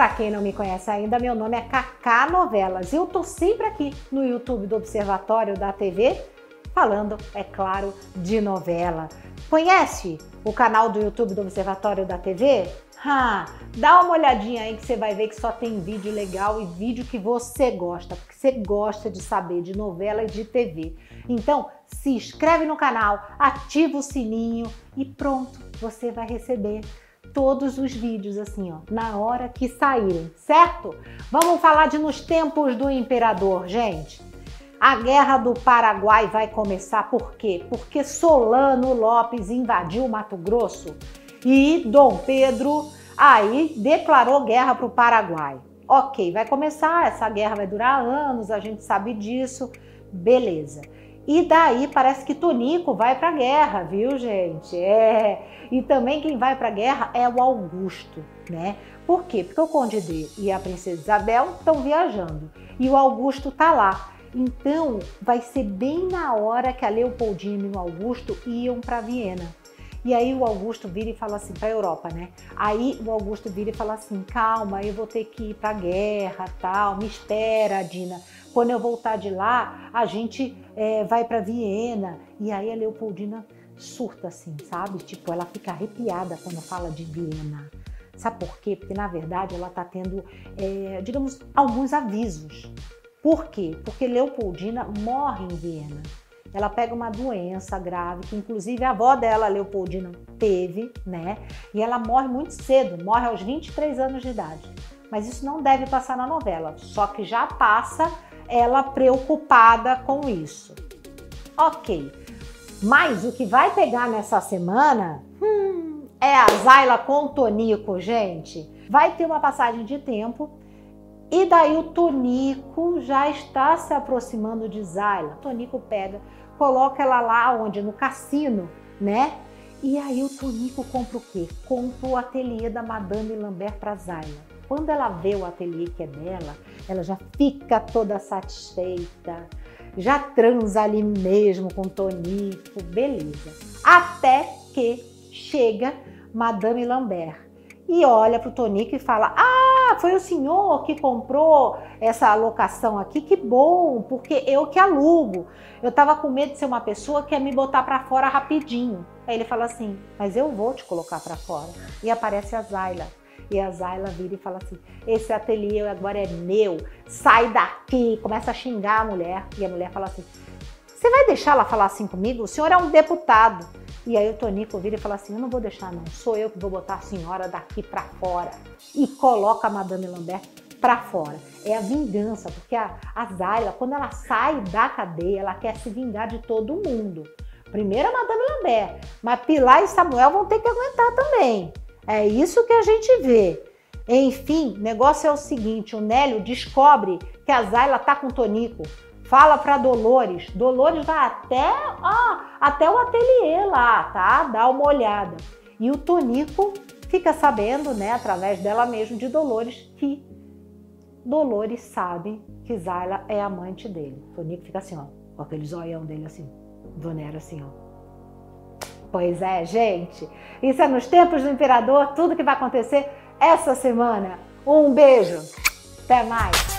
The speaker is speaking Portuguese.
Para quem não me conhece ainda, meu nome é Cacá Novelas e eu tô sempre aqui no YouTube do Observatório da TV falando, é claro, de novela. Conhece o canal do YouTube do Observatório da TV? Ah, dá uma olhadinha aí que você vai ver que só tem vídeo legal e vídeo que você gosta, porque você gosta de saber de novela e de TV. Então, se inscreve no canal, ativa o sininho e pronto, você vai receber todos os vídeos assim, ó, na hora que saírem, certo? Vamos falar de nos tempos do imperador, gente. A guerra do Paraguai vai começar por quê? Porque Solano Lopes invadiu Mato Grosso e Dom Pedro aí declarou guerra para o Paraguai. Ok, vai começar, essa guerra vai durar anos, a gente sabe disso, beleza. E daí parece que Tonico vai para a guerra, viu, gente? É. E também quem vai para a guerra é o Augusto, né? Por quê? Porque o Conde D e a Princesa Isabel estão viajando e o Augusto tá lá. Então vai ser bem na hora que a Leopoldina e o Augusto iam para Viena. E aí o Augusto vira e fala assim para a Europa, né? Aí o Augusto vira e fala assim: "Calma, eu vou ter que ir para a guerra, tal. Me espera, Dina. Quando eu voltar de lá, a gente é, vai para Viena". E aí a Leopoldina surta assim, sabe? Tipo, ela fica arrepiada quando fala de Viena. Sabe por quê? Porque na verdade ela está tendo, é, digamos, alguns avisos. Por quê? Porque Leopoldina morre em Viena ela pega uma doença grave, que inclusive a avó dela, Leopoldina, teve, né? E ela morre muito cedo, morre aos 23 anos de idade. Mas isso não deve passar na novela, só que já passa ela preocupada com isso. Ok, mas o que vai pegar nessa semana hum, é a Zayla com o Tonico, gente. Vai ter uma passagem de tempo e daí o Tonico já está se aproximando de Zayla. O Tonico pega coloca ela lá onde? No cassino, né? E aí o Tonico compra o quê? Compra o ateliê da Madame Lambert para Zayla. Quando ela vê o ateliê que é dela, ela já fica toda satisfeita, já transa ali mesmo com o Tonico, beleza. Até que chega Madame Lambert e olha para o Tonico e fala: Ah, foi o senhor que comprou essa alocação aqui, que bom, porque eu que alugo. Eu estava com medo de ser uma pessoa que ia me botar para fora rapidinho. Aí ele fala assim: Mas eu vou te colocar para fora. E aparece a Zayla. E a Zayla vira e fala assim: Esse ateliê agora é meu, sai daqui. Começa a xingar a mulher. E a mulher fala assim: Você vai deixar ela falar assim comigo? O senhor é um deputado. E aí o Tonico vira e fala assim: Eu não vou deixar, não. Sou eu que vou botar a senhora daqui para fora. E coloca a Madame Lambert para fora. É a vingança, porque a, a Zayla, quando ela sai da cadeia, ela quer se vingar de todo mundo. Primeiro a Madame Lambert, mas Pilar e Samuel vão ter que aguentar também. É isso que a gente vê. Enfim, o negócio é o seguinte: o Nélio descobre que a Zayla tá com o Tonico. Fala para Dolores. Dolores vai até, ó, até o ateliê lá, tá? Dá uma olhada. E o Tonico fica sabendo, né, através dela mesmo, de Dolores, que Dolores sabe que Zayla é amante dele. Tonico fica assim, ó, com aquele zoião dele assim, Donera assim, ó. Pois é, gente. Isso é nos tempos do imperador, tudo que vai acontecer essa semana. Um beijo. Até mais.